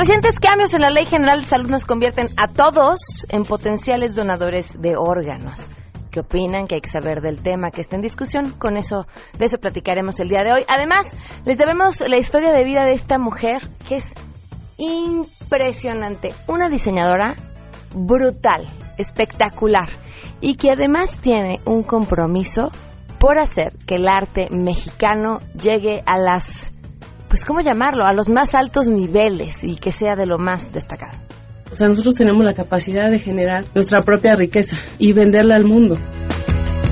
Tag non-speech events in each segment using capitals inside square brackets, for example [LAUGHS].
recientes cambios en la Ley General de Salud nos convierten a todos en potenciales donadores de órganos. ¿Qué opinan? ¿Qué hay que saber del tema que está en discusión? Con eso, de eso platicaremos el día de hoy. Además, les debemos la historia de vida de esta mujer que es impresionante. Una diseñadora brutal, espectacular y que además tiene un compromiso por hacer que el arte mexicano llegue a las, pues, ¿cómo llamarlo? A los más altos niveles y que sea de lo más destacado. O sea, nosotros tenemos la capacidad de generar nuestra propia riqueza y venderla al mundo.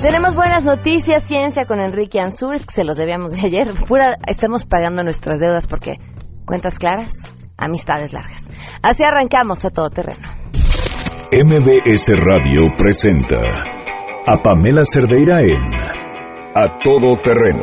Tenemos buenas noticias, ciencia con Enrique Ansures, que se los debíamos de ayer. Pura, estamos pagando nuestras deudas porque cuentas claras, amistades largas. Así arrancamos a todo terreno. MBS Radio presenta a Pamela Cerdeira en A Todo Terreno,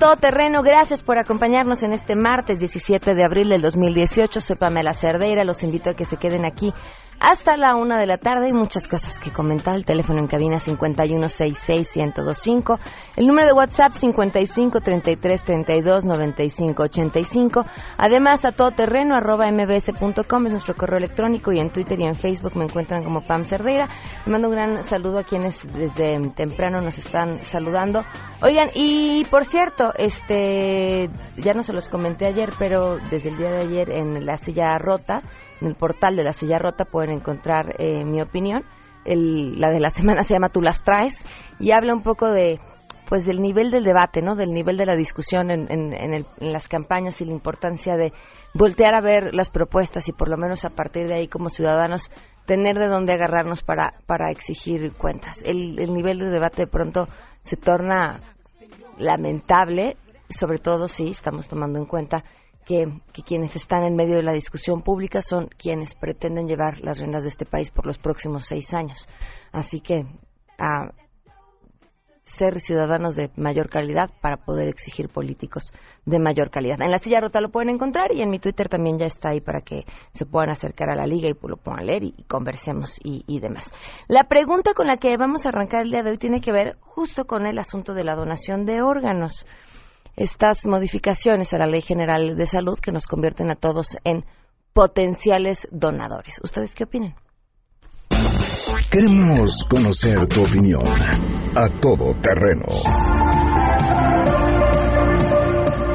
Todo Terreno. Gracias por acompañarnos en este martes 17 de abril del 2018. Soy Pamela Cerdeira. Los invito a que se queden aquí hasta la una de la tarde. Hay muchas cosas que comentar. El teléfono en cabina 5166125. El número de WhatsApp 5533329585. Además, a todoterreno arroba mbs.com es nuestro correo electrónico y en Twitter y en Facebook me encuentran como Pam Cerdeira. Le mando un gran saludo a quienes desde temprano nos están saludando. Oigan, y por cierto, este, ya no se los comenté ayer, pero desde el día de ayer en la silla rota, en el portal de la silla rota pueden encontrar eh, mi opinión. El, la de la [LAUGHS] semana se llama Tú las traes y habla un poco de pues del nivel del debate, ¿no? Del nivel de la discusión en, en, en, las campañas y la importancia de voltear a ver las propuestas y por lo menos a partir de ahí como ciudadanos tener de dónde agarrarnos para, para exigir cuentas. El, el nivel de debate de pronto se torna lamentable, sobre todo si estamos tomando en cuenta que, quienes están en medio de la discusión pública son quienes pretenden llevar las riendas de este país por los próximos seis años. Así que a ser ciudadanos de mayor calidad para poder exigir políticos de mayor calidad. En la silla rota lo pueden encontrar y en mi Twitter también ya está ahí para que se puedan acercar a la liga y lo puedan leer y, conversemos y, y, demás. La pregunta con la que vamos a arrancar el día de hoy tiene que ver justo con el asunto de la donación de órganos estas modificaciones a la Ley General de Salud que nos convierten a todos en potenciales donadores. ¿Ustedes qué opinan? Queremos conocer tu opinión a todo terreno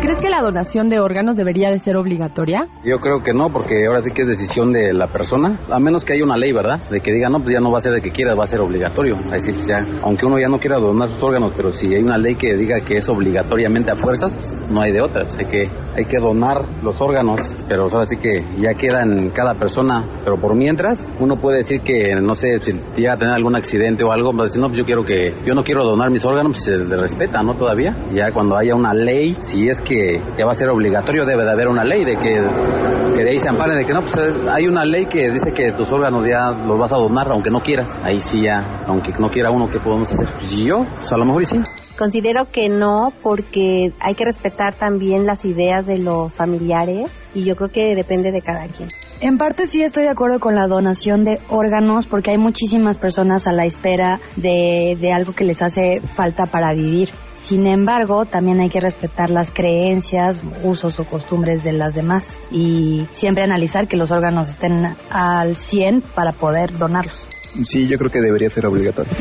¿Crees que la donación de órganos debería de ser obligatoria? Yo creo que no, porque ahora sí que es decisión de la persona, a menos que haya una ley, ¿verdad? De que diga, no, pues ya no va a ser de que quiera, va a ser obligatorio. Pues ya, aunque uno ya no quiera donar sus órganos, pero si hay una ley que diga que es obligatoriamente a fuerzas, pues no hay de otra. Pues hay que, hay que donar los órganos, pero ahora sí que ya queda en cada persona. Pero por mientras, uno puede decir que, no sé, si llega a tener algún accidente o algo, va a decir, no, pues yo quiero que, yo no quiero donar mis órganos, pues se le respeta, ¿no? Todavía. Ya cuando haya una ley, si es que que va a ser obligatorio, debe de haber una ley de que, que de ahí se amparen, de que no, pues hay una ley que dice que tus órganos ya los vas a donar aunque no quieras. Ahí sí ya, aunque no quiera uno, ¿qué podemos hacer? Pues yo, pues a lo mejor y sí. Considero que no, porque hay que respetar también las ideas de los familiares y yo creo que depende de cada quien. En parte sí estoy de acuerdo con la donación de órganos porque hay muchísimas personas a la espera de, de algo que les hace falta para vivir. Sin embargo, también hay que respetar las creencias, usos o costumbres de las demás y siempre analizar que los órganos estén al 100 para poder donarlos. Sí, yo creo que debería ser obligatorio.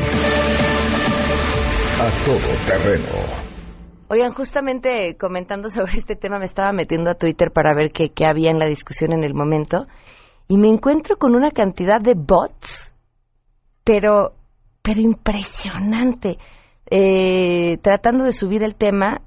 A todo terreno. Oigan, justamente comentando sobre este tema me estaba metiendo a Twitter para ver qué, qué había en la discusión en el momento y me encuentro con una cantidad de bots, pero, pero impresionante eh, tratando de subir el tema.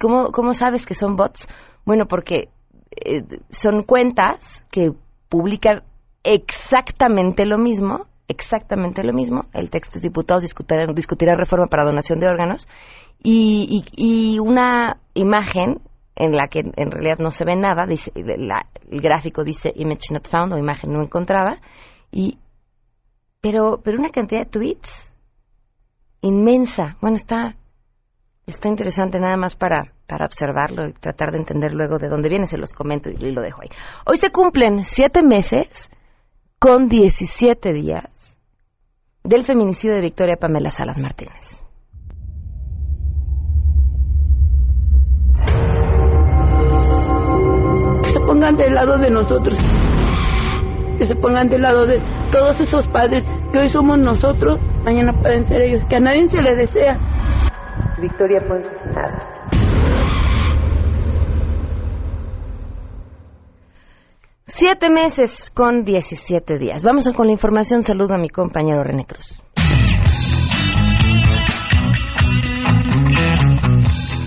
¿Cómo, ¿Cómo sabes que son bots? Bueno, porque eh, son cuentas que publican exactamente lo mismo exactamente lo mismo. El texto es diputados discutirá, discutirá reforma para donación de órganos y, y, y una imagen en la que en realidad no se ve nada, dice, la- el gráfico dice image not found o imagen no encontrada, y, pero, pero una cantidad de tweets inmensa. Bueno, está, está interesante nada más para, para observarlo y tratar de entender luego de dónde viene, se los comento y, y lo dejo ahí. Hoy se cumplen siete meses con 17 días del feminicidio de Victoria Pamela Salas Martínez. que se pongan del lado de nosotros, que se pongan del lado de todos esos padres que hoy somos nosotros, mañana pueden ser ellos, que a nadie se le desea. Victoria Ponce, nada. Siete meses con 17 días. Vamos con la información. Saludo a mi compañero René Cruz.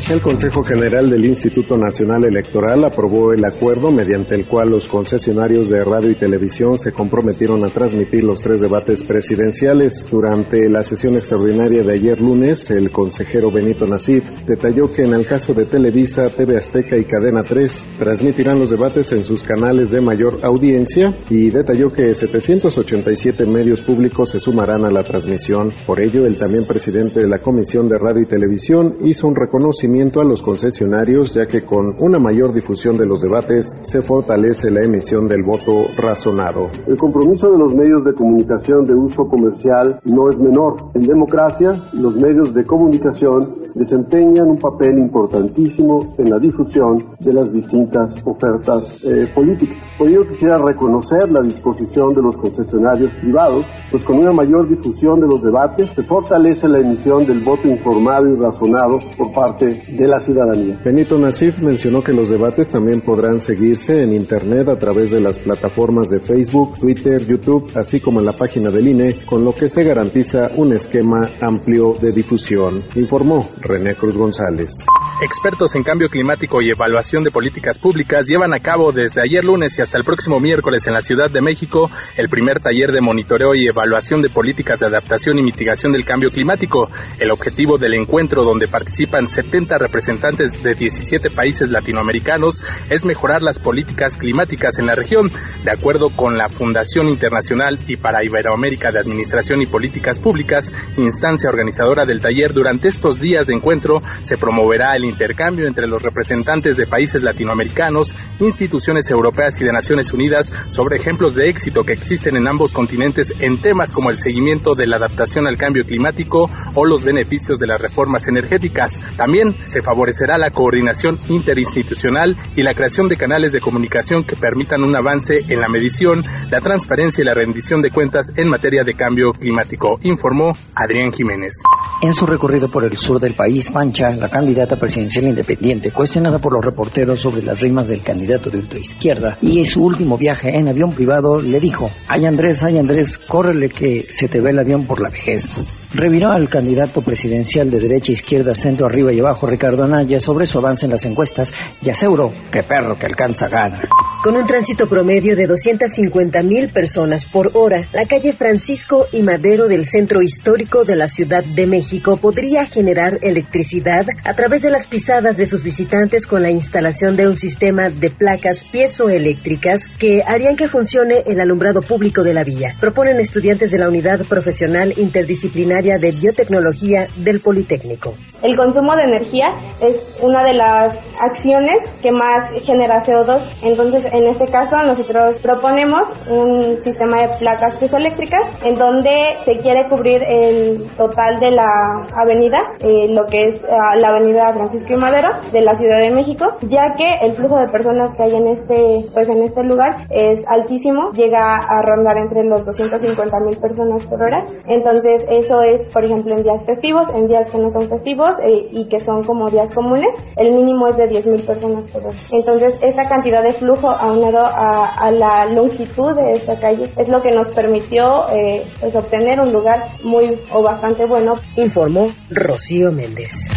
El Consejo General del Instituto Nacional Electoral aprobó el acuerdo mediante el cual los concesionarios de radio y televisión se comprometieron a transmitir los tres debates presidenciales. Durante la sesión extraordinaria de ayer lunes, el consejero Benito Nasif detalló que en el caso de Televisa, TV Azteca y Cadena 3 transmitirán los debates en sus canales de mayor audiencia y detalló que 787 medios públicos se sumarán a la transmisión. Por ello, el también presidente de la Comisión de Radio y Televisión hizo un reconocimiento a los concesionarios ya que con una mayor difusión de los debates se fortalece la emisión del voto razonado. El compromiso de los medios de comunicación de uso comercial no es menor. En democracia, los medios de comunicación desempeñan un papel importantísimo en la difusión de las distintas ofertas eh, políticas. Por ello quisiera reconocer la disposición de los concesionarios privados, pues con una mayor difusión de los debates se fortalece la emisión del voto informado y razonado por parte de la ciudadanía. Benito Nasif mencionó que los debates también podrán seguirse en Internet a través de las plataformas de Facebook, Twitter, YouTube, así como en la página del INE, con lo que se garantiza un esquema amplio de difusión, informó René Cruz González. Expertos en cambio climático y evaluación de políticas públicas llevan a cabo desde ayer lunes y hasta el próximo miércoles en la Ciudad de México el primer taller de monitoreo y evaluación de políticas de adaptación y mitigación del cambio climático. El objetivo del encuentro, donde participan 70 representantes de 17 países latinoamericanos, es mejorar las políticas climáticas en la región. De acuerdo con la Fundación Internacional y para Iberoamérica de Administración y Políticas Públicas, instancia organizadora del taller, durante estos días de encuentro se promoverá el intercambio entre los representantes de países latinoamericanos, instituciones europeas y de Naciones Unidas sobre ejemplos de éxito que existen en ambos continentes en temas como el seguimiento de la adaptación al cambio climático o los beneficios de las reformas energéticas. También se favorecerá la coordinación interinstitucional y la creación de canales de comunicación que permitan un avance en la medición, la transparencia y la rendición de cuentas en materia de cambio climático, informó Adrián Jiménez. En su recorrido por el sur del país, Mancha, la candidata presidencial independiente, cuestionada por los reporteros sobre las rimas del candidato de ultraizquierda y su último viaje en avión privado, le dijo, ay Andrés, ay Andrés, córrele que se te ve el avión por la vejez. Reviró al candidato presidencial de derecha, izquierda, centro, arriba y abajo, Ricardo Anaya, sobre su avance en las encuestas y aseguró que perro que alcanza gana. Con un tránsito promedio de 250 mil personas por hora, la calle Francisco y Madero del centro histórico de la Ciudad de México podría generar electricidad a través de las pisadas de sus visitantes con la instalación de un sistema de placas piezoeléctricas que harían que funcione el alumbrado público de la vía. Proponen estudiantes de la Unidad Profesional Interdisciplinaria de Biotecnología del Politécnico. El consumo de energía es una de las acciones que más genera CO2. Entonces, en este caso, nosotros proponemos un sistema de placas piezoeléctricas en donde se quiere cubrir el total de la avenida, eh, lo que es uh, la avenida Francisco y Madero de la Ciudad de México, ya que el flujo de personas que hay en este, pues en este lugar es altísimo, llega a rondar entre los 250 mil personas por hora. Entonces, eso es, por ejemplo, en días festivos, en días que no son festivos eh, y que son como días comunes, el mínimo es de 10 mil personas por hora. Entonces, esta cantidad de flujo aunado a, a, la longitud de esta calle es lo que nos permitió eh, pues obtener un lugar muy o bastante bueno. Informó Rocío Méndez.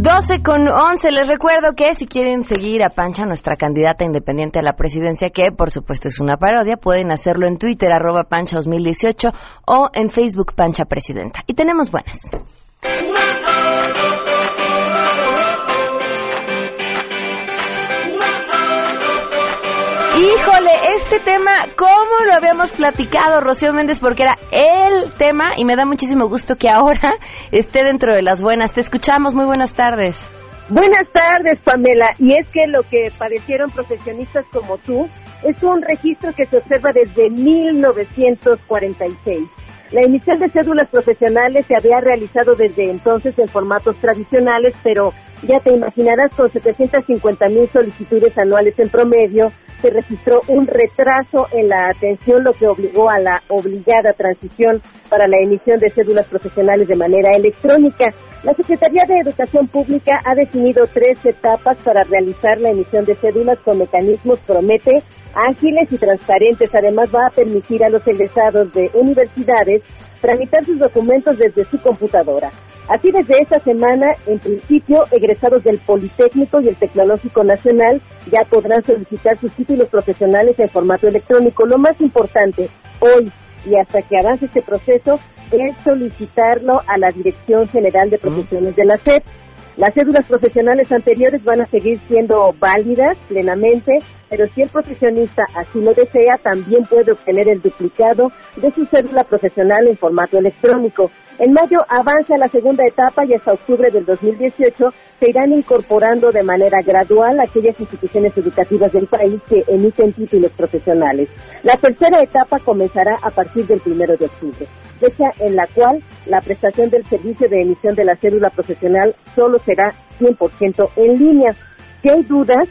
12 con 11. Les recuerdo que si quieren seguir a Pancha, nuestra candidata independiente a la presidencia, que por supuesto es una parodia, pueden hacerlo en Twitter, arroba Pancha 2018 o en Facebook Pancha Presidenta. Y tenemos buenas. Híjole, este tema, ¿cómo lo habíamos platicado, Rocío Méndez? Porque era el tema y me da muchísimo gusto que ahora [LAUGHS] esté dentro de las buenas. Te escuchamos, muy buenas tardes. Buenas tardes, Pamela. Y es que lo que padecieron profesionistas como tú es un registro que se observa desde 1946. La emisión de cédulas profesionales se había realizado desde entonces en formatos tradicionales, pero ya te imaginarás con 750 mil solicitudes anuales en promedio, se registró un retraso en la atención, lo que obligó a la obligada transición para la emisión de cédulas profesionales de manera electrónica. La Secretaría de Educación Pública ha definido tres etapas para realizar la emisión de cédulas con mecanismos, promete, ágiles y transparentes. Además, va a permitir a los egresados de universidades tramitar sus documentos desde su computadora. Así desde esta semana, en principio, egresados del Politécnico y el Tecnológico Nacional ya podrán solicitar sus títulos profesionales en formato electrónico. Lo más importante, hoy y hasta que avance este proceso, es solicitarlo a la Dirección General de Profesiones de la SEP. Las cédulas profesionales anteriores van a seguir siendo válidas plenamente, pero si el profesionista así lo desea, también puede obtener el duplicado de su cédula profesional en formato electrónico. En mayo avanza la segunda etapa y hasta octubre del 2018 se irán incorporando de manera gradual aquellas instituciones educativas del país que emiten títulos profesionales. La tercera etapa comenzará a partir del primero de octubre, fecha en la cual la prestación del servicio de emisión de la cédula profesional solo será 100% en línea. Si hay dudas,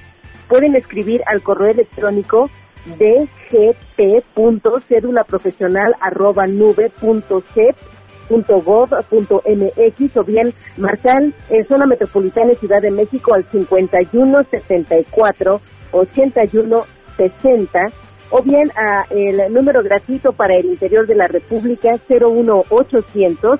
pueden escribir al correo electrónico dgp.cédulaprofesional.nube.cep.gov.mx o bien marcar en zona metropolitana y Ciudad de México al 5174 8160 o bien a el número gratuito para el interior de la República 01800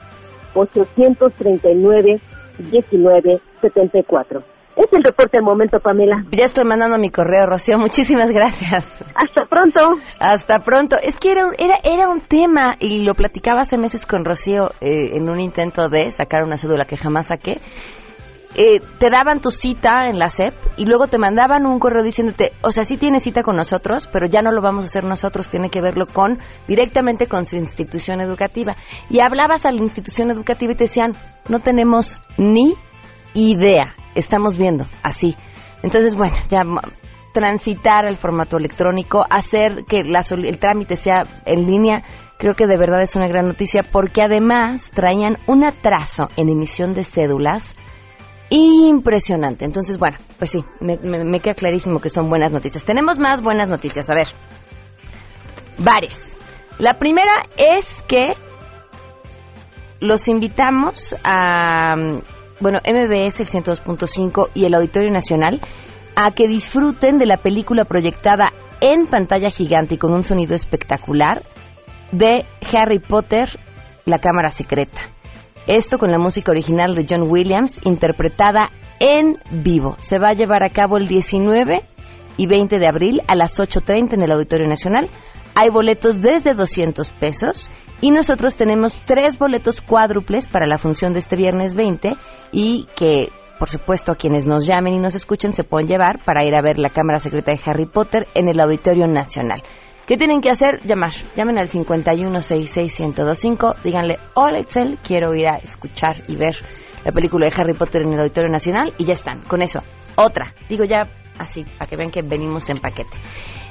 839 1974. Es el reporte del momento, Pamela. Ya estoy mandando mi correo, Rocío. Muchísimas gracias. Hasta pronto. Hasta pronto. Es que era, era, era un tema, y lo platicaba hace meses con Rocío eh, en un intento de sacar una cédula que jamás saqué. Eh, te daban tu cita en la SEP y luego te mandaban un correo diciéndote, o sea, sí tiene cita con nosotros, pero ya no lo vamos a hacer nosotros, tiene que verlo con directamente con su institución educativa. Y hablabas a la institución educativa y te decían, no tenemos ni idea, estamos viendo así. Entonces, bueno, ya transitar el formato electrónico, hacer que el trámite sea en línea, creo que de verdad es una gran noticia porque además traían un atraso en emisión de cédulas impresionante. Entonces, bueno, pues sí, me, queda clarísimo que son buenas noticias. Tenemos más buenas noticias, a ver. Varias. La primera es que los invitamos a bueno, MBS, el 102.5 y el Auditorio Nacional a que disfruten de la película proyectada en pantalla gigante y con un sonido espectacular de Harry Potter, La Cámara Secreta. Esto con la música original de John Williams, interpretada en vivo. Se va a llevar a cabo el 19 y 20 de abril a las 8.30 en el Auditorio Nacional. Hay boletos desde 200 pesos y nosotros tenemos tres boletos cuádruples para la función de este viernes 20 y que, por supuesto, a quienes nos llamen y nos escuchen se pueden llevar para ir a ver la Cámara Secreta de Harry Potter en el Auditorio Nacional. ¿Qué tienen que hacer? Llamar. Llamen al 5166125. Díganle, hola Excel, quiero ir a escuchar y ver la película de Harry Potter en el Auditorio Nacional y ya están. Con eso. Otra. Digo ya así, para que vean que venimos en paquete.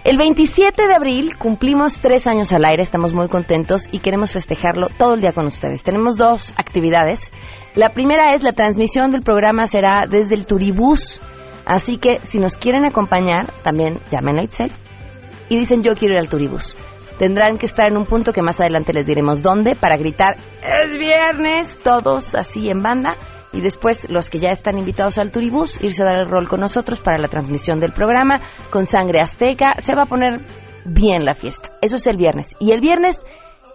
El 27 de abril cumplimos tres años al aire, estamos muy contentos y queremos festejarlo todo el día con ustedes. Tenemos dos actividades. La primera es la transmisión del programa será desde el Turibús, así que si nos quieren acompañar, también llamen a Itzel y dicen yo quiero ir al Turibús. Tendrán que estar en un punto que más adelante les diremos dónde para gritar es viernes, todos así en banda y después los que ya están invitados al Turibús irse a dar el rol con nosotros para la transmisión del programa con sangre azteca. Se va a poner bien la fiesta. Eso es el viernes. Y el viernes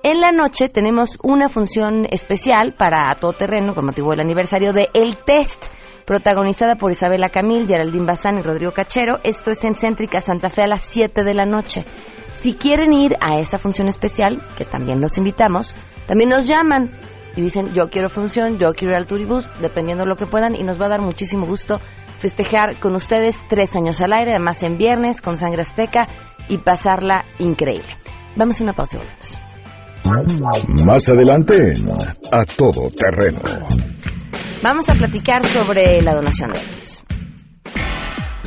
en la noche tenemos una función especial para todo terreno con motivo del aniversario de El Test protagonizada por Isabela Camil, Geraldine Bazán y Rodrigo Cachero. Esto es en Céntrica Santa Fe a las 7 de la noche. Si quieren ir a esa función especial, que también los invitamos, también nos llaman y dicen yo quiero función, yo quiero ir al turibús, dependiendo de lo que puedan, y nos va a dar muchísimo gusto festejar con ustedes tres años al aire, además en viernes con sangre azteca y pasarla increíble. Vamos a una pausa y volvemos. Más adelante A Todo Terreno. Vamos a platicar sobre la donación de.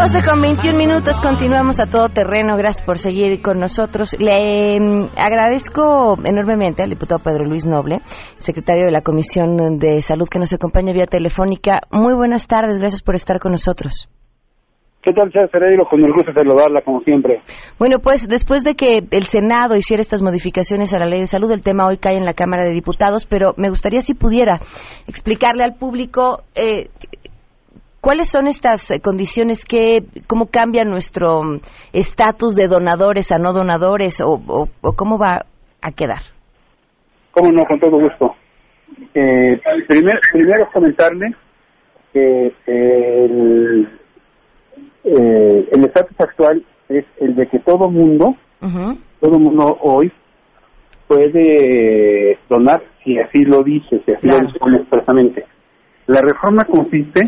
12 con 21 minutos, continuamos a todo terreno. Gracias por seguir con nosotros. Le eh, agradezco enormemente al diputado Pedro Luis Noble, secretario de la Comisión de Salud, que nos acompaña vía telefónica. Muy buenas tardes, gracias por estar con nosotros. ¿Qué tal, señor Cereiro? Con el gusto de saludarla, como siempre. Bueno, pues después de que el Senado hiciera estas modificaciones a la ley de salud, el tema hoy cae en la Cámara de Diputados, pero me gustaría si pudiera explicarle al público eh, cuáles son estas condiciones, que, cómo cambia nuestro estatus de donadores a no donadores o, cómo va a quedar. Cómo no, con todo gusto. Eh, primero comentarle que el eh, el estatus actual es el de que todo mundo, todo mundo hoy puede donar si así lo dice, si así lo dispone expresamente. La reforma consiste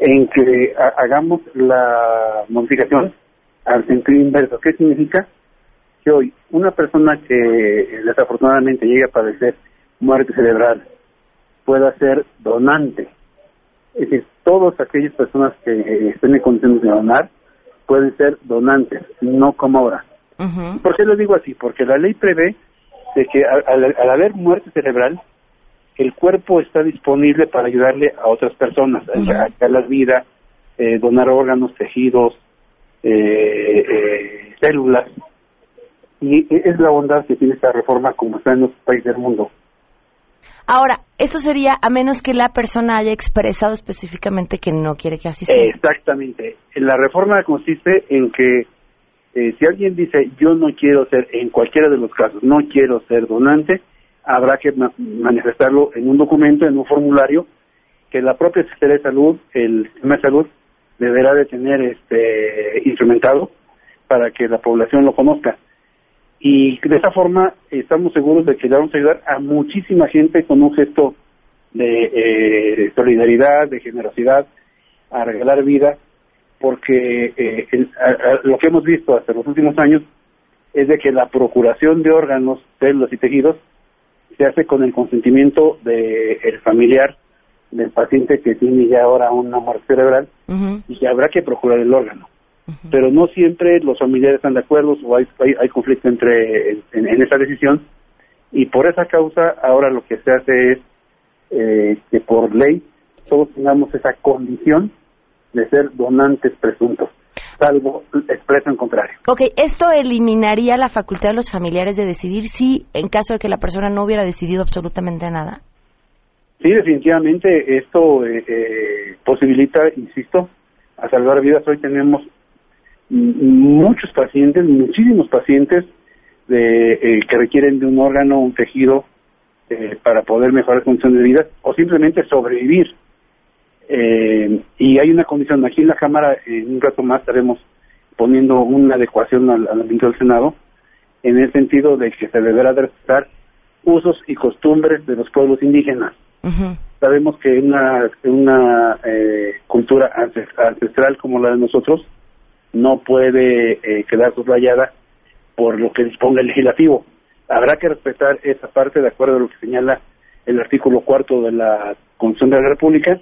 en que hagamos la modificación al sentido inverso. ¿Qué significa? Que hoy una persona que desafortunadamente llegue a padecer muerte cerebral pueda ser donante. Es decir, todas aquellas personas que eh, estén en condiciones de donar pueden ser donantes, no como ahora. ¿Por qué lo digo así? Porque la ley prevé de que al, haber muerte cerebral, el cuerpo está disponible para ayudarle a otras personas, a -huh. la vida, eh, donar órganos, tejidos, eh, células. Y es la bondad que tiene esta reforma como está en los países del mundo. Ahora, esto sería a menos que la persona haya expresado específicamente que no quiere que así sea. Exactamente. La reforma consiste en que eh, si alguien dice yo no quiero ser, en cualquiera de los casos, no quiero ser donante, habrá que manifestarlo en un documento, en un formulario, que la propia Secretaría de Salud, el sistema de salud, deberá de tener este instrumentado para que la población lo conozca. Y de esa forma estamos seguros de que le vamos a ayudar a muchísima gente con un gesto de eh, solidaridad, de generosidad, a regalar vida, porque eh, lo que hemos visto hasta los últimos años es de que la procuración de órganos, células y tejidos se hace con el consentimiento del el familiar del paciente que tiene ya ahora una muerte cerebral y que habrá que procurar el órgano. Pero no siempre los familiares están de acuerdo o hay, hay, conflicto entre en, esa decisión y por esa causa ahora lo que se hace es eh, que por ley todos tengamos esa condición de ser donantes presuntos salvo expreso en contrario. Ok, ¿esto eliminaría la facultad de los familiares de decidir si, en caso de que la persona no hubiera decidido absolutamente nada? Sí, definitivamente esto eh, eh, posibilita, insisto, a salvar vidas. Hoy tenemos muchos pacientes, muchísimos pacientes de, eh, que requieren de un órgano, un tejido eh, para poder mejorar condiciones de vida o simplemente sobrevivir. Eh, y hay una condición, aquí en la Cámara, en un rato más estaremos poniendo una adecuación al, al del Senado, en el sentido de que se deberá de respetar usos y costumbres de los pueblos indígenas. Sabemos que una, una cultura ancestral como la de nosotros, no puede eh, quedar subrayada por lo que disponga el legislativo. Habrá que respetar esa parte de acuerdo a lo que señala el artículo cuarto de la Constitución de la República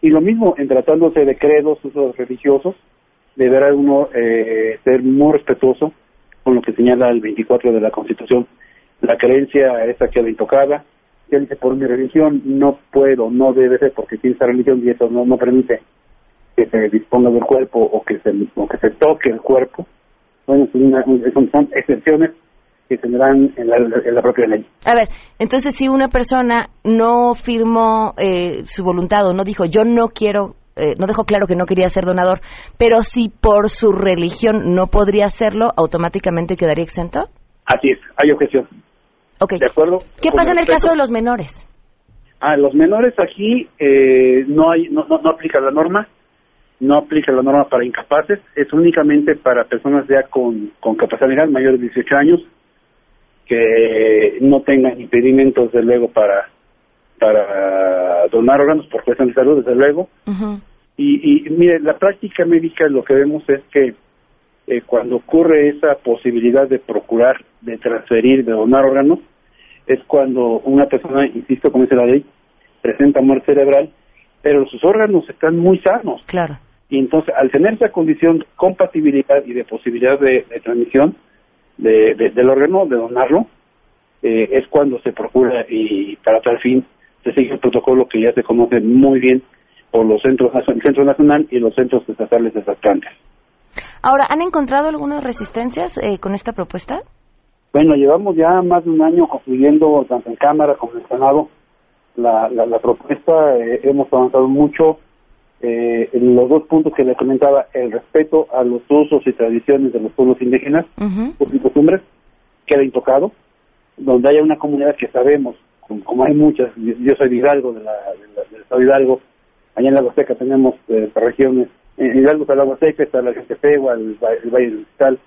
y lo mismo en tratándose de credos, usos religiosos, deberá uno eh, ser muy respetuoso con lo que señala el 24 de la Constitución. La creencia esa queda intocada. Si él dice, por mi religión no puedo, no debe ser porque tiene esa religión y eso no, no permite que se disponga del cuerpo o que se, o que se toque el cuerpo. Bueno, son, son excepciones que tendrán en la, en la, propia ley. A ver, entonces si una persona no firmó eh, su voluntad o no dijo yo no quiero, eh, no dejó claro que no quería ser donador, pero si por su religión no podría hacerlo, automáticamente quedaría exento. Así es, hay objeción. Ok. ¿De acuerdo? ¿Qué pasa en el caso de los menores? Ah, los menores aquí eh, no hay, no, no, no aplica la norma no aplica la norma para incapaces, es únicamente para personas ya con, con capacidad legal mayores de 18 años que no tengan impedimentos, desde luego, para, para donar órganos por cuestión de salud, desde luego. y, y mire, la práctica médica lo que vemos es que eh, cuando ocurre esa posibilidad de procurar, de transferir, de donar órganos, es cuando una persona, insisto, como dice la ley, presenta muerte cerebral, pero sus órganos están muy sanos. Claro. Y entonces, al tener esa condición de compatibilidad y de posibilidad de transmisión, de, del órgano, de donarlo, eh, es cuando se procura y para tal fin se sigue el protocolo que ya se conoce muy bien por los centros, el Centro Nacional y los centros estatales de trasplantes. Ahora, ¿han encontrado algunas resistencias eh, con esta propuesta? Bueno, llevamos ya más de un año construyendo tanto en Cámara como en el Senado la, la, propuesta, eh, hemos avanzado mucho, eh, los dos puntos que le comentaba, el respeto a los usos y tradiciones de los pueblos indígenas, uh y costumbres, queda intocado, donde haya una comunidad que sabemos, como, hay muchas, yo soy de Hidalgo, de la, del estado de Hidalgo, allá en la Huasteca tenemos eh, regiones, en Hidalgo está la Huasteca, está la gente Pegua, el, el, Valle del Cristal,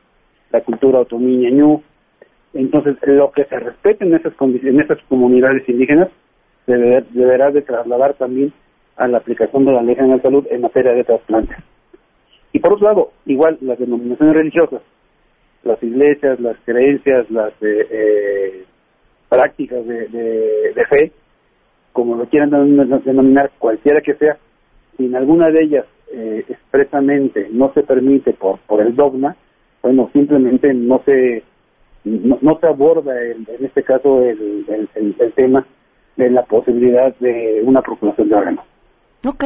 la cultura otomí ñañú, entonces lo que se respete en esas, en esas comunidades indígenas deberá de trasladar también a la aplicación de la ley general de salud en materia de trasplantes. Y por otro lado, igual las denominaciones religiosas, las iglesias, las creencias, las eh, eh, prácticas de, fe, como lo quieran denominar cualquiera que sea, si en alguna de ellas eh, expresamente no se permite por, por el dogma, bueno, simplemente no se no, se aborda en este caso el, el, tema de la posibilidad de una procuración de órganos. Ok.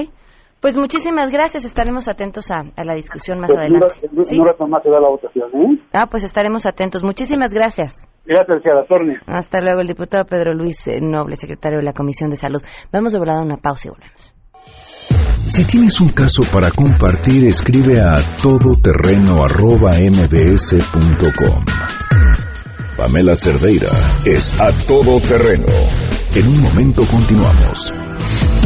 Pues muchísimas gracias, estaremos atentos a, la discusión más pues, adelante. ¿Sí? más se da la votación, ¿eh? Ah, pues estaremos atentos. Muchísimas gracias. Gracias, Tornia. Hasta luego, el diputado Pedro Luis eh, Noble, secretario de la Comisión de Salud. Vamos a hablar una pausa y volvemos. Si tienes un caso para compartir, escribe a todoterreno.mbs.com. Pamela Cerdeira es a todoterreno. En un momento continuamos.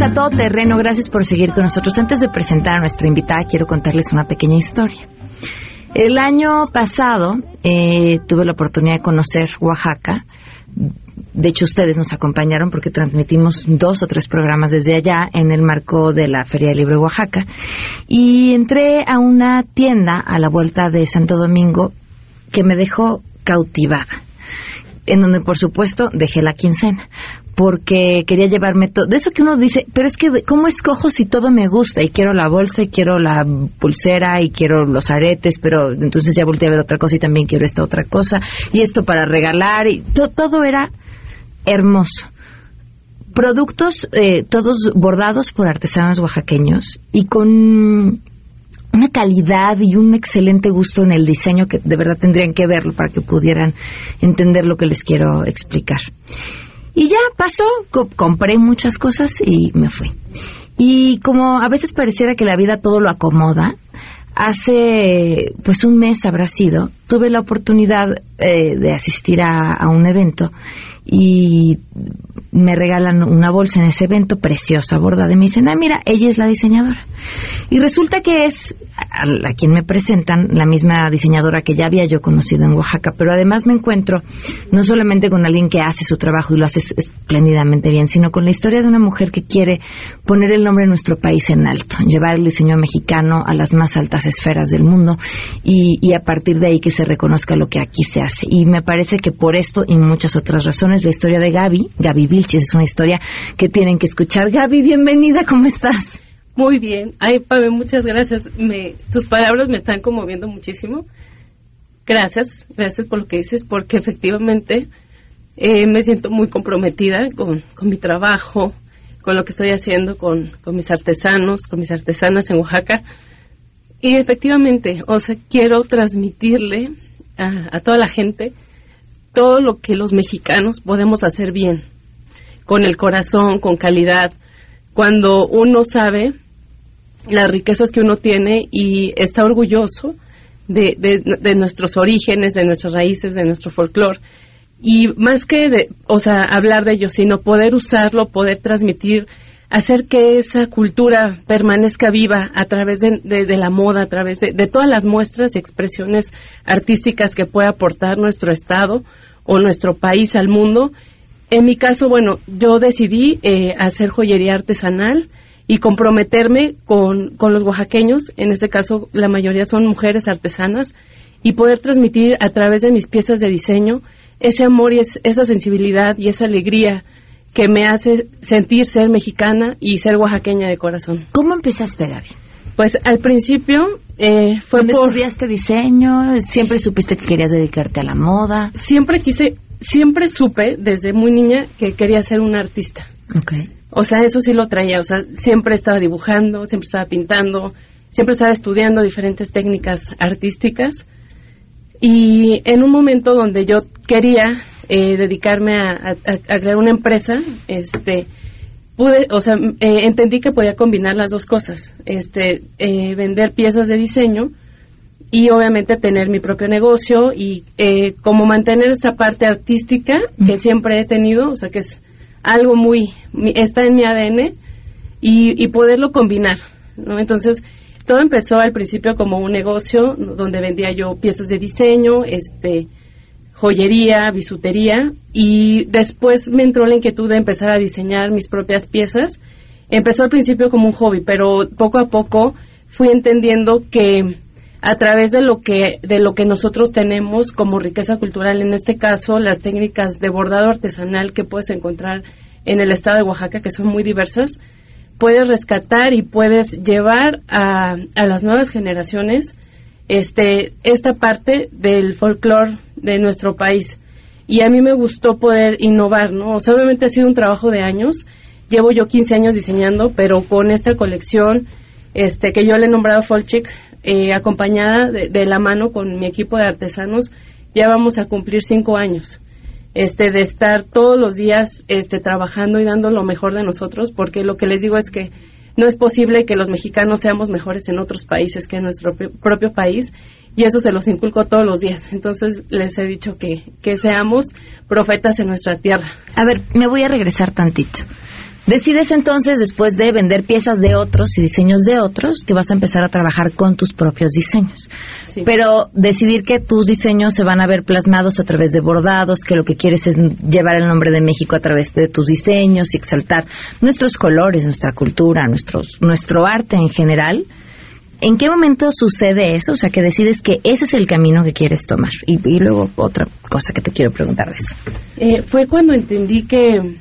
A todo terreno. Gracias por seguir con nosotros. Antes de presentar a nuestra invitada, quiero contarles una pequeña historia. El año pasado eh, tuve la oportunidad de conocer Oaxaca. De hecho, ustedes nos acompañaron porque transmitimos dos o tres programas desde allá en el marco de la Feria del Libro de Oaxaca. Y entré a una tienda a la vuelta de Santo Domingo que me dejó cautivada en donde por supuesto dejé la quincena porque quería llevarme todo. De eso que uno dice, pero es que, ¿cómo escojo si todo me gusta? Y quiero la bolsa, y quiero la pulsera, y quiero los aretes, pero entonces ya volteé a ver otra cosa y también quiero esta otra cosa, y esto para regalar, y todo era hermoso. Productos eh, todos bordados por artesanos oaxaqueños y con una calidad y un excelente gusto en el diseño que de verdad tendrían que verlo para que pudieran entender lo que les quiero explicar. Y ya pasó, compré muchas cosas y me fui. Y como a veces pareciera que la vida todo lo acomoda, hace pues un mes habrá sido, tuve la oportunidad eh, de asistir a, un evento y me regalan una bolsa en ese evento preciosa, bordada. Y me dicen, ah, mira, ella es la diseñadora. Y resulta que es a, quien me presentan la misma diseñadora que ya había yo conocido en Oaxaca, pero además me encuentro no solamente con alguien que hace su trabajo y lo hace espléndidamente bien, sino con la historia de una mujer que quiere poner el nombre de nuestro país en alto, llevar el diseño mexicano a las más altas esferas del mundo y a partir de ahí que se reconozca lo que aquí se hace. Y me parece que por esto y muchas otras razones, la historia de Gaby, Gaby Vilches, es una historia que tienen que escuchar. Gaby, bienvenida, ¿cómo estás? Muy bien. Ay, Pame, muchas gracias. Tus palabras me están conmoviendo muchísimo. Gracias, gracias por lo que dices, porque efectivamente eh, me siento muy comprometida con, con, mi trabajo, con lo que estoy haciendo con, con mis artesanos, con mis artesanas en Oaxaca. Y efectivamente, o sea, quiero transmitirle a, a toda la gente todo lo que los mexicanos podemos hacer bien, con el corazón, con calidad, cuando uno sabe las riquezas que uno tiene y está orgulloso de, de, de nuestros orígenes, de nuestras raíces, de nuestro folclore. Y más que, de, o sea, hablar de ello, sino poder usarlo, poder transmitir, hacer que esa cultura permanezca viva a través de, de la moda, a través de, todas las muestras y expresiones artísticas que puede aportar nuestro Estado o nuestro país al mundo. En mi caso, bueno, yo decidí eh, hacer joyería artesanal, y comprometerme con, con los oaxaqueños, en este caso la mayoría son mujeres artesanas, y poder transmitir a través de mis piezas de diseño ese amor y esa sensibilidad y esa alegría que me hace sentir ser mexicana y ser oaxaqueña de corazón. ¿Cómo empezaste, Gaby? Pues al principio eh, fue por... estudiaste diseño? ¿Siempre supiste que querías dedicarte a la moda? Siempre quise, siempre supe desde muy niña que quería ser una artista. Okay. O sea, eso sí lo traía, o sea, siempre estaba dibujando, siempre estaba pintando, siempre estaba estudiando diferentes técnicas artísticas. Y en un momento donde yo quería eh, dedicarme a, crear una empresa, este, pude, o sea, eh, entendí que podía combinar las dos cosas, este, eh, vender piezas de diseño y obviamente tener mi propio negocio y como mantener esa parte artística que siempre he tenido, o sea, que es algo muy, está en mi ADN y, poderlo combinar, ¿no? Entonces, todo empezó al principio como un negocio donde vendía yo piezas de diseño, este, joyería, bisutería y después me entró la inquietud de empezar a diseñar mis propias piezas. Empezó al principio como un hobby, pero poco a poco fui entendiendo que a través de lo que de lo que nosotros tenemos como riqueza cultural, en este caso las técnicas de bordado artesanal que puedes encontrar en el estado de Oaxaca, que son muy diversas, puedes rescatar y puedes llevar a, a las nuevas generaciones este esta parte del folclore de nuestro país. Y a mí me gustó poder innovar, ¿no? O sea, obviamente ha sido un trabajo de años. Llevo yo 15 años diseñando, pero con esta colección este que yo le he nombrado Folchic, eh, acompañada de, la mano con mi equipo de artesanos, ya vamos a cumplir cinco años. Este, de estar todos los días este, trabajando y dando lo mejor de nosotros, porque lo que les digo es que no es posible que los mexicanos seamos mejores en otros países que en nuestro propio país y eso se los inculco todos los días. Entonces les he dicho que, que seamos profetas en nuestra tierra. A ver, me voy a regresar tantito. Decides entonces, después de vender piezas de otros y diseños de otros, que vas a empezar a trabajar con tus propios diseños. Pero decidir que tus diseños se van a ver plasmados a través de bordados, que lo que quieres es llevar el nombre de México a través de tus diseños y exaltar nuestros colores, nuestra cultura, nuestros, nuestro arte en general. ¿En qué momento sucede eso? O sea, que decides que ese es el camino que quieres tomar. Y, luego otra cosa que te quiero preguntar de eso. Eh, fue cuando entendí que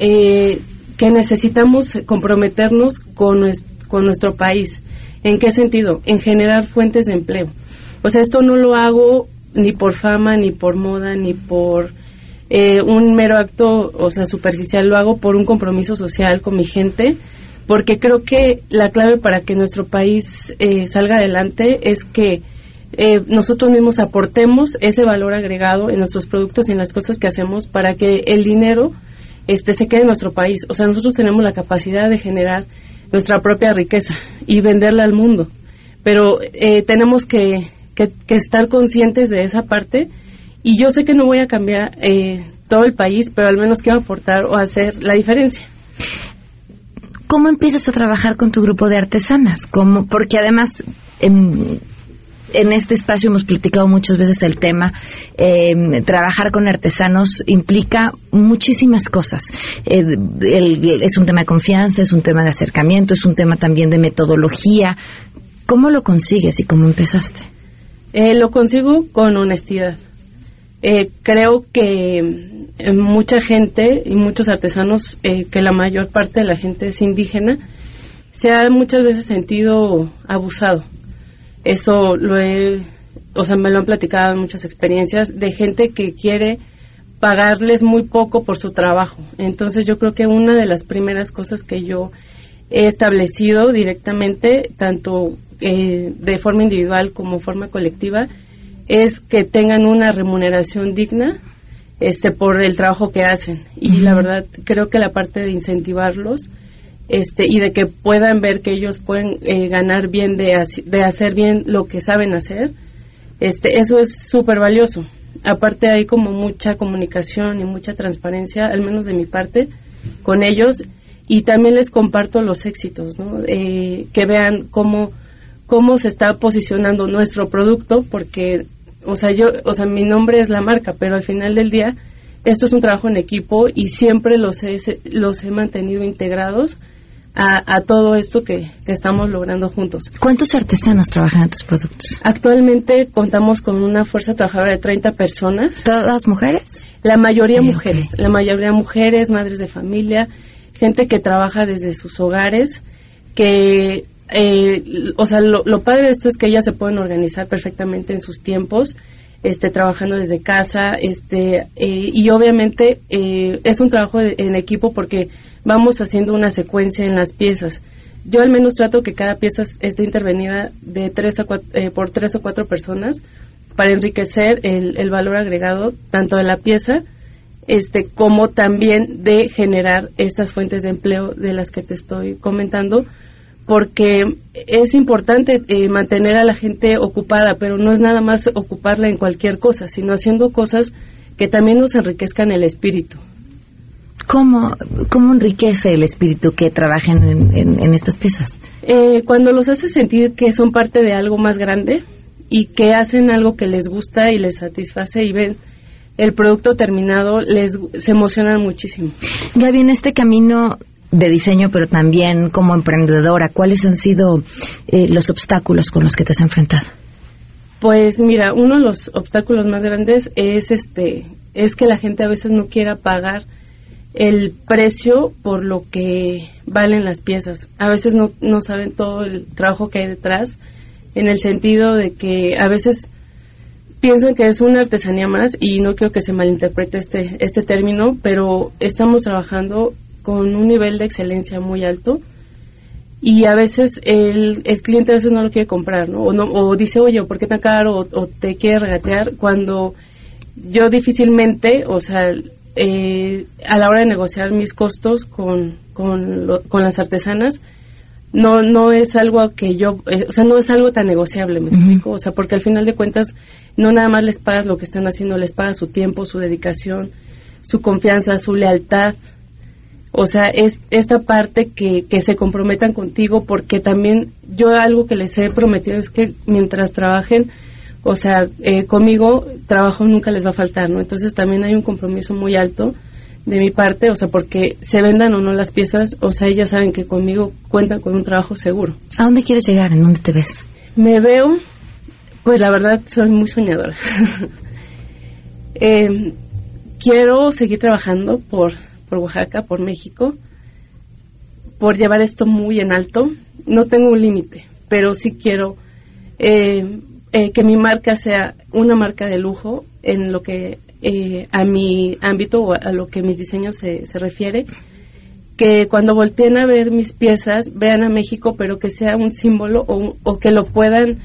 eh, que necesitamos comprometernos con, con nuestro país. ¿En qué sentido? En generar fuentes de empleo. O sea, esto no lo hago ni por fama, ni por moda, ni por eh, un mero acto, o sea, superficial, lo hago por un compromiso social con mi gente, porque creo que la clave para que nuestro país eh, salga adelante es que eh, nosotros mismos aportemos ese valor agregado en nuestros productos y en las cosas que hacemos para que el dinero este se quede en nuestro país. O sea, nosotros tenemos la capacidad de generar nuestra propia riqueza y venderla al mundo. Pero eh, tenemos que, que, estar conscientes de esa parte y yo sé que no voy a cambiar eh, todo el país, pero al menos quiero aportar o hacer la diferencia. ¿Cómo empiezas a trabajar con tu grupo de artesanas? ¿Cómo? Porque además, en, este espacio hemos platicado muchas veces el tema. Eh, trabajar con artesanos implica muchísimas cosas. Eh, el, es un tema de confianza, es un tema de acercamiento, es un tema también de metodología. ¿Cómo lo consigues y cómo empezaste? Eh, lo consigo con honestidad. Eh, creo que mucha gente y muchos artesanos, que la mayor parte de la gente es indígena, se ha muchas veces sentido abusado. Eso lo he, o sea, me lo han platicado en muchas experiencias de gente que quiere pagarles muy poco por su trabajo. Entonces yo creo que una de las primeras cosas que yo he establecido directamente, tanto de forma individual como forma colectiva, es que tengan una remuneración digna este por el trabajo que hacen y la verdad creo que la parte de incentivarlos este y de que puedan ver que ellos pueden eh, ganar bien de, de hacer bien lo que saben hacer este eso es súper valioso aparte hay como mucha comunicación y mucha transparencia al menos de mi parte con ellos y también les comparto los éxitos ¿no? Eh, que vean cómo cómo se está posicionando nuestro producto porque o sea, yo, o sea, mi nombre es la marca, pero al final del día esto es un trabajo en equipo y siempre los he, los he mantenido integrados a, todo esto que, estamos logrando juntos. ¿Cuántos artesanos trabajan en tus productos? Actualmente contamos con una fuerza trabajadora de 30 personas. ¿Todas mujeres? La mayoría mujeres, la mayoría mujeres, madres de familia, gente que trabaja desde sus hogares, que eh, o sea, lo, padre de esto es que ellas se pueden organizar perfectamente en sus tiempos, este, trabajando desde casa, este, eh, y obviamente eh, es un trabajo en equipo porque vamos haciendo una secuencia en las piezas. Yo al menos trato que cada pieza esté intervenida de tres a eh, por tres o cuatro personas para enriquecer el, el valor agregado tanto de la pieza este, como también de generar estas fuentes de empleo de las que te estoy comentando, porque es importante eh, mantener a la gente ocupada, pero no es nada más ocuparla en cualquier cosa, sino haciendo cosas que también nos enriquezcan el espíritu. ¿Cómo, cómo enriquece el espíritu que trabajen en, estas piezas? Eh, cuando los hace sentir que son parte de algo más grande y que hacen algo que les gusta y les satisface y ven el producto terminado, les se emocionan muchísimo. Gaby, en este camino de diseño, pero también como emprendedora, ¿cuáles han sido eh, los obstáculos con los que te has enfrentado? Pues mira, uno de los obstáculos más grandes es este es que la gente a veces no quiera pagar el precio por lo que valen las piezas. A veces no, no saben todo el trabajo que hay detrás, en el sentido de que a veces piensan que es una artesanía más y no quiero que se malinterprete este, este término, pero estamos trabajando con un nivel de excelencia muy alto y a veces el, el cliente a veces no lo quiere comprar, ¿no? O, no, o dice, oye, ¿por qué tan caro? O, te quiere regatear cuando yo difícilmente, o sea, eh, a la hora de negociar mis costos con, con, con las artesanas, no no es algo que yo, eh, o sea, no es algo tan negociable, me explico, o sea, porque al final de cuentas no nada más les pagas lo que están haciendo, les pagas su tiempo, su dedicación, su confianza, su lealtad, o sea, es esta parte que, que se comprometan contigo porque también yo algo que les he prometido es que mientras trabajen, o sea, eh, conmigo trabajo nunca les va a faltar, ¿no? Entonces también hay un compromiso muy alto de mi parte, o sea, porque se vendan o no las piezas, o sea, ellas saben que conmigo cuentan con un trabajo seguro. ¿A dónde quieres llegar? ¿En dónde te ves? Me veo, pues la verdad soy muy soñadora. [LAUGHS] eh, quiero seguir trabajando por por Oaxaca, por México, por llevar esto muy en alto. No tengo un límite, pero sí quiero eh, eh, que mi marca sea una marca de lujo en lo que eh, a mi ámbito o a lo que mis diseños se, se refiere. Que cuando volteen a ver mis piezas vean a México, pero que sea un símbolo o, que lo puedan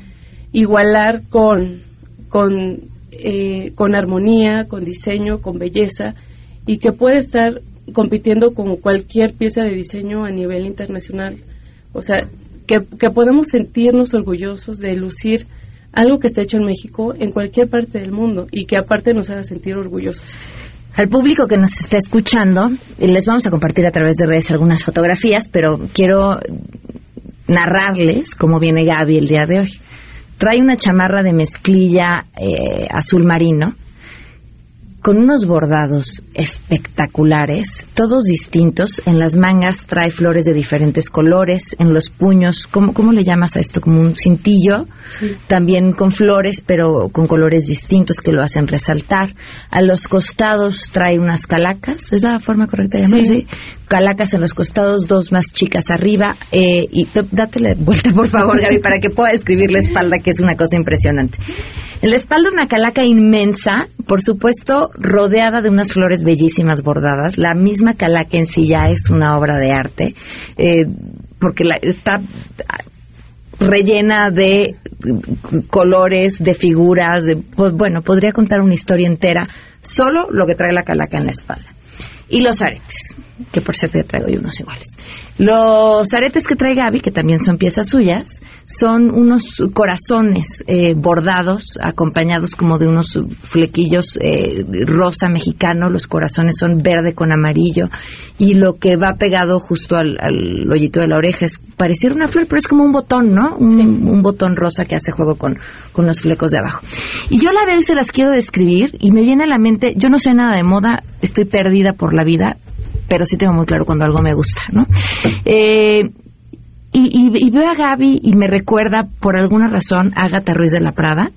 igualar con, con, con armonía, con diseño, con belleza y que puede estar compitiendo con cualquier pieza de diseño a nivel internacional. O sea, que, que podemos sentirnos orgullosos de lucir algo que está hecho en México en cualquier parte del mundo y que aparte nos haga sentir orgullosos. Al público que nos está escuchando, les vamos a compartir a través de redes algunas fotografías, pero quiero narrarles cómo viene Gaby el día de hoy. Trae una chamarra de mezclilla eh, azul marino, con unos bordados espectaculares, todos distintos. En las mangas trae flores de diferentes colores, en los puños, ¿cómo, cómo le llamas a esto? Como un cintillo, también con flores, pero con colores distintos que lo hacen resaltar. A los costados trae unas calacas, ¿es la forma correcta de llamarlo? Sí. Calacas en los costados, dos más chicas arriba. Eh, y dátele vuelta, por favor, Gaby, para que pueda describir la espalda, que es una cosa impresionante. En la espalda una calaca inmensa, por supuesto, rodeada de unas flores bellísimas bordadas. La misma calaca en sí ya es una obra de arte, eh, porque la, está rellena de colores, de figuras, de, pues, bueno, podría contar una historia entera, solo lo que trae la calaca en la espalda. Y los aretes, que por cierto ya traigo yo unos iguales. Los aretes que trae Gaby, que también son piezas suyas, son unos corazones eh, bordados, acompañados como de unos flequillos eh, rosa mexicano. Los corazones son verde con amarillo. Y lo que va pegado justo al, al hoyito de la oreja es pareciera una flor, pero es como un botón, ¿no? Un, un botón rosa que hace juego con, con los flecos de abajo. Y yo la veo y se las quiero describir y me viene a la mente, yo no sé nada de moda, estoy perdida por la vida, pero sí tengo muy claro cuando algo me gusta, ¿no? Eh, y, y, y, veo a Gaby y me recuerda, por alguna razón, a Agatha Ruiz de la Prada,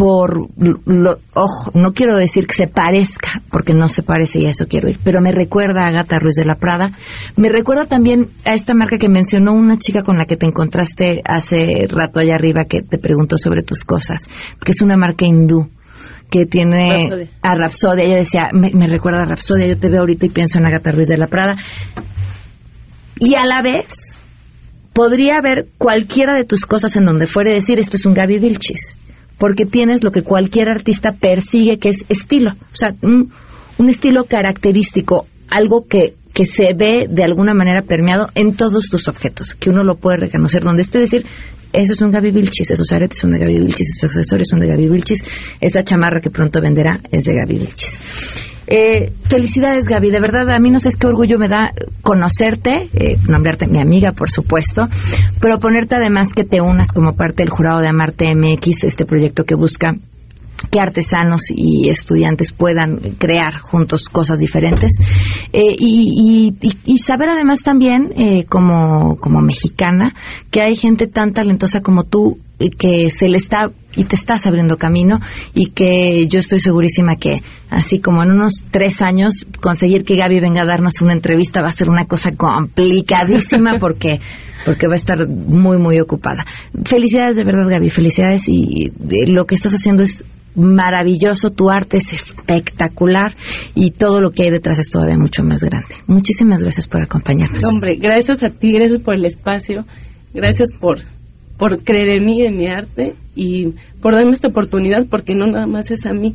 por, lo, ojo, no quiero decir que se parezca, porque no se parece y a eso quiero ir, pero me recuerda a Agatha Ruiz de la Prada. Me recuerda también a esta marca que mencionó una chica con la que te encontraste hace rato allá arriba que te preguntó sobre tus cosas, que es una marca hindú que tiene a Rapsodia. Ella decía, me, me, recuerda a Rapsodia, yo te veo ahorita y pienso en Agatha Ruiz de la Prada. Y a la vez, podría haber cualquiera de tus cosas en donde fuera decir, esto es un Gaby Vilchis, porque tienes lo que cualquier artista persigue, que es estilo, o sea, un, un estilo característico, algo que que se ve de alguna manera permeado en todos tus objetos, que uno lo puede reconocer donde esté, decir, eso es un Gaby Vilchis, esos aretes son de Gaby Vilchis, esos accesorios son de Gaby Vilchis, esa chamarra que pronto venderá es de Gaby Vilchis. Eh, felicidades Gaby, de verdad a mí no sé qué orgullo me da conocerte, eh, nombrarte mi amiga por supuesto, proponerte además que te unas como parte del jurado de Amarte MX, este proyecto que busca que artesanos y estudiantes puedan crear juntos cosas diferentes eh, y, y, y, saber además también eh, como, como mexicana que hay gente tan talentosa como tú que se le está y te estás abriendo camino y que yo estoy segurísima que así como en unos tres años conseguir que Gaby venga a darnos una entrevista va a ser una cosa complicadísima [LAUGHS] porque porque va a estar muy muy ocupada. Felicidades de verdad Gaby, felicidades y lo que estás haciendo es maravilloso, tu arte es espectacular y todo lo que hay detrás es todavía mucho más grande. Muchísimas gracias por acompañarnos. Hombre, gracias a ti, gracias por el espacio, gracias por por creer en mí, en mi arte y por darme esta oportunidad porque no nada más es a mí.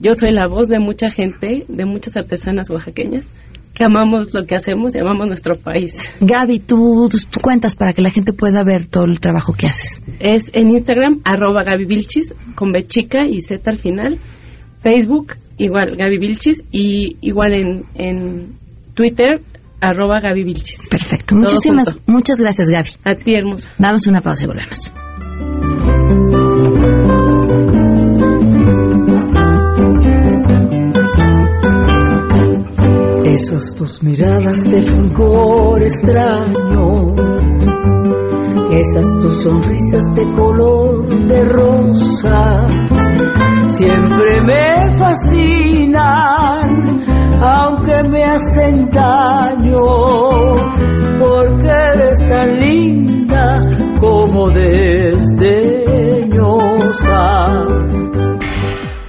Yo soy la voz de mucha gente, de muchas artesanas oaxaqueñas que amamos lo que hacemos y amamos nuestro país. Gaby, tú, tú, cuentas para que la gente pueda ver todo el trabajo que haces. Es en Instagram, arroba Gaby Vilchis, con B chica y Z al final. Facebook, igual Gaby Vilchis, y igual en, en Twitter, arroba Gaby Vilchis. Perfecto. Muchísimas, muchas gracias, Gaby. A ti, hermosa. Damos una pausa y volvemos. Esas tus miradas de fulgor extraño, esas tus sonrisas de color de rosa, siempre me fascinan, aunque me hacen daño, porque eres tan linda como desdeñosa.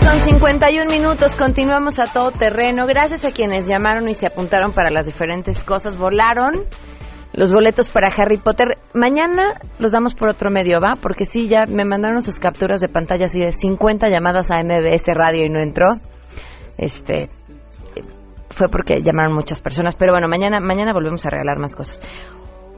12 con 51 minutos, continuamos a todo terreno. Gracias a quienes llamaron y se apuntaron para las diferentes cosas. Volaron los boletos para Harry Potter. Mañana los damos por otro medio, ¿va? Porque sí, ya me mandaron sus capturas de pantalla así de 50 llamadas a MBS Radio y no entró. Este fue porque llamaron muchas personas, pero bueno, mañana mañana volvemos a regalar más cosas.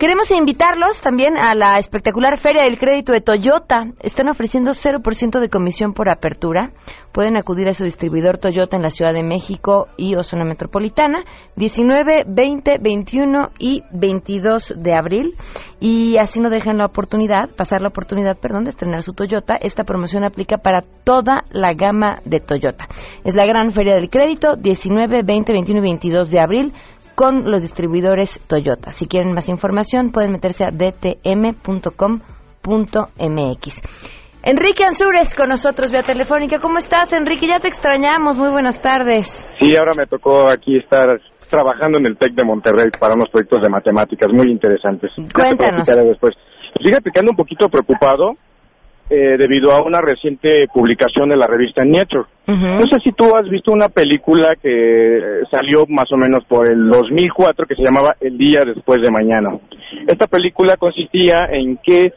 Queremos invitarlos también a la espectacular Feria del Crédito de Toyota. Están ofreciendo 0% de comisión por apertura. Pueden acudir a su distribuidor Toyota en la Ciudad de México y o zona metropolitana 19, 20, 21 y 22 de abril. Y así no dejan la oportunidad, pasar la oportunidad, perdón, de estrenar su Toyota. Esta promoción aplica para toda la gama de Toyota. Es la gran Feria del Crédito 19, 20, 21 y 22 de abril con los distribuidores Toyota. Si quieren más información, pueden meterse a dtm.com.mx. Enrique Ansures con nosotros vía telefónica. ¿Cómo estás, Enrique? Ya te extrañamos. Muy buenas tardes. Sí, ahora me tocó aquí estar trabajando en el TEC de Monterrey para unos proyectos de matemáticas muy interesantes. Cuéntanos. Después. Fíjate que ando un poquito preocupado eh, debido a una reciente publicación de la revista Nature. No sé si tú has visto una película que salió más o menos por el 2004 que se llamaba El día después de mañana. Esta película consistía en que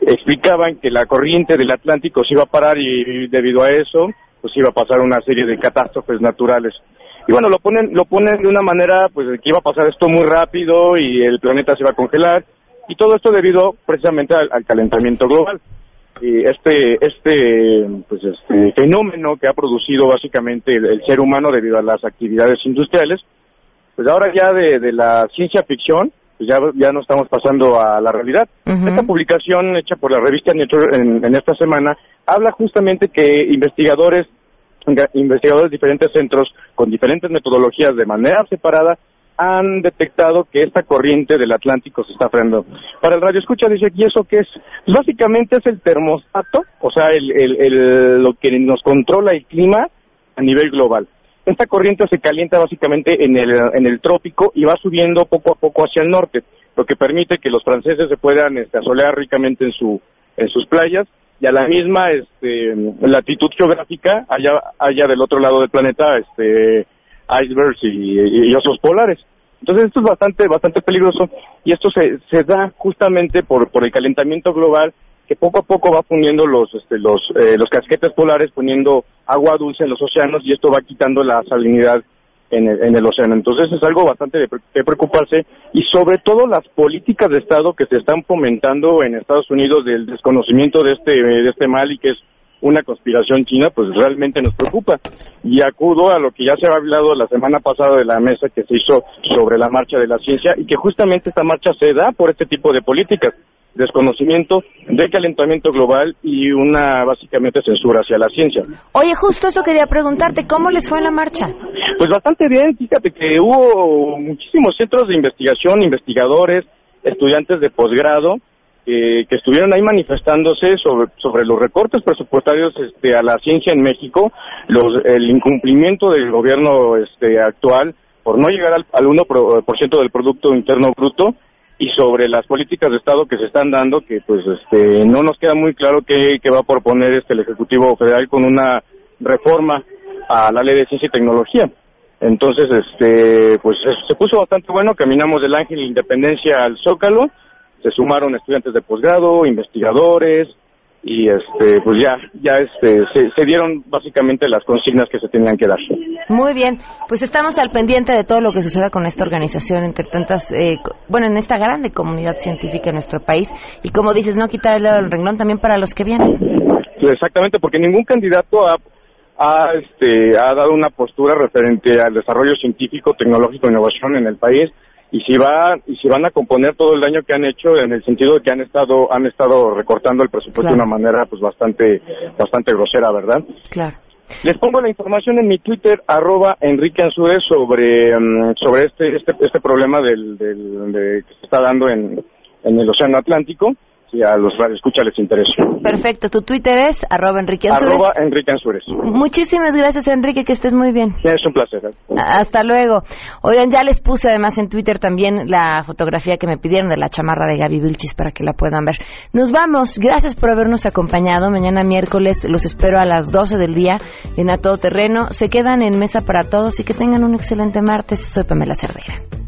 explicaban que la corriente del Atlántico se iba a parar y debido a eso pues iba a pasar una serie de catástrofes naturales. Y bueno, lo ponen lo ponen de una manera pues que iba a pasar esto muy rápido y el planeta se iba a congelar y todo esto debido precisamente al calentamiento global este este pues este fenómeno que ha producido básicamente el, ser humano debido a las actividades industriales pues ahora ya de, la ciencia ficción pues ya ya no estamos pasando a la realidad. Esta publicación hecha por la revista Nature en, en esta semana habla justamente que investigadores investigadores de diferentes centros con diferentes metodologías de manera separada han detectado que esta corriente del Atlántico se está frenando. Para el radio escucha dice, ¿y eso qué es? Básicamente es el termostato, o sea, el, el, lo que nos controla el clima a nivel global. Esta corriente se calienta básicamente en el, en el trópico y va subiendo poco a poco hacia el norte, lo que permite que los franceses se puedan este, asolear ricamente en, su, en sus playas y a la misma este, latitud geográfica, allá, allá del otro lado del planeta, este, icebergs y, osos polares. Entonces esto es bastante bastante peligroso y esto se, se da justamente por, por el calentamiento global que poco a poco va poniendo los este, los eh, los casquetes polares poniendo agua dulce en los océanos y esto va quitando la salinidad en el, en el océano. Entonces es algo bastante de, de, preocuparse y sobre todo las políticas de Estado que se están fomentando en Estados Unidos del desconocimiento de este de este mal y que es una conspiración china, pues realmente nos preocupa. Y acudo a lo que ya se ha hablado la semana pasada de la mesa que se hizo sobre la marcha de la ciencia y que justamente esta marcha se da por este tipo de políticas desconocimiento del calentamiento global y una básicamente censura hacia la ciencia. Oye, justo eso quería preguntarte, ¿cómo les fue en la marcha? Pues bastante bien, fíjate que hubo muchísimos centros de investigación, investigadores, estudiantes de posgrado, que estuvieron ahí manifestándose sobre, sobre los recortes presupuestarios este, a la ciencia en México, los, el incumplimiento del gobierno este, actual por no llegar al, al 1% del Producto Interno Bruto y sobre las políticas de Estado que se están dando, que pues este, no nos queda muy claro qué, qué va a proponer este, el Ejecutivo Federal con una reforma a la Ley de Ciencia y Tecnología. Entonces, este, pues se puso bastante bueno, caminamos del Ángel Independencia al Zócalo, se sumaron estudiantes de posgrado, investigadores y este pues ya ya este se, dieron básicamente las consignas que se tenían que dar. Muy bien, pues estamos al pendiente de todo lo que suceda con esta organización entre tantas eh, bueno en esta grande comunidad científica en nuestro país y como dices no quitar el dedo del renglón también para los que vienen. Exactamente, porque ningún candidato ha ha, este, ha dado una postura referente al desarrollo científico, tecnológico e innovación en el país y si va y si van a componer todo el daño que han hecho en el sentido de que han estado han estado recortando el presupuesto de una manera pues bastante bastante grosera verdad claro. Les pongo la información en mi Twitter arroba Enrique Ansúrez sobre mm, sobre este este este problema del, del de, que se está dando en en el Océano Atlántico si a los radioescuchas les interesa. Perfecto, tu Twitter es arroba Enrique Ansures. Arroba Enrique Ansures. Muchísimas gracias Enrique, que estés muy bien. Es un placer. Hasta luego. Oigan, ya les puse además en Twitter también la fotografía que me pidieron de la chamarra de Gaby Vilchis para que la puedan ver. Nos vamos, gracias por habernos acompañado. Mañana miércoles los espero a las 12 del día en A Todo Terreno. Se quedan en Mesa para Todos y que tengan un excelente martes. Soy Pamela Cerdeira.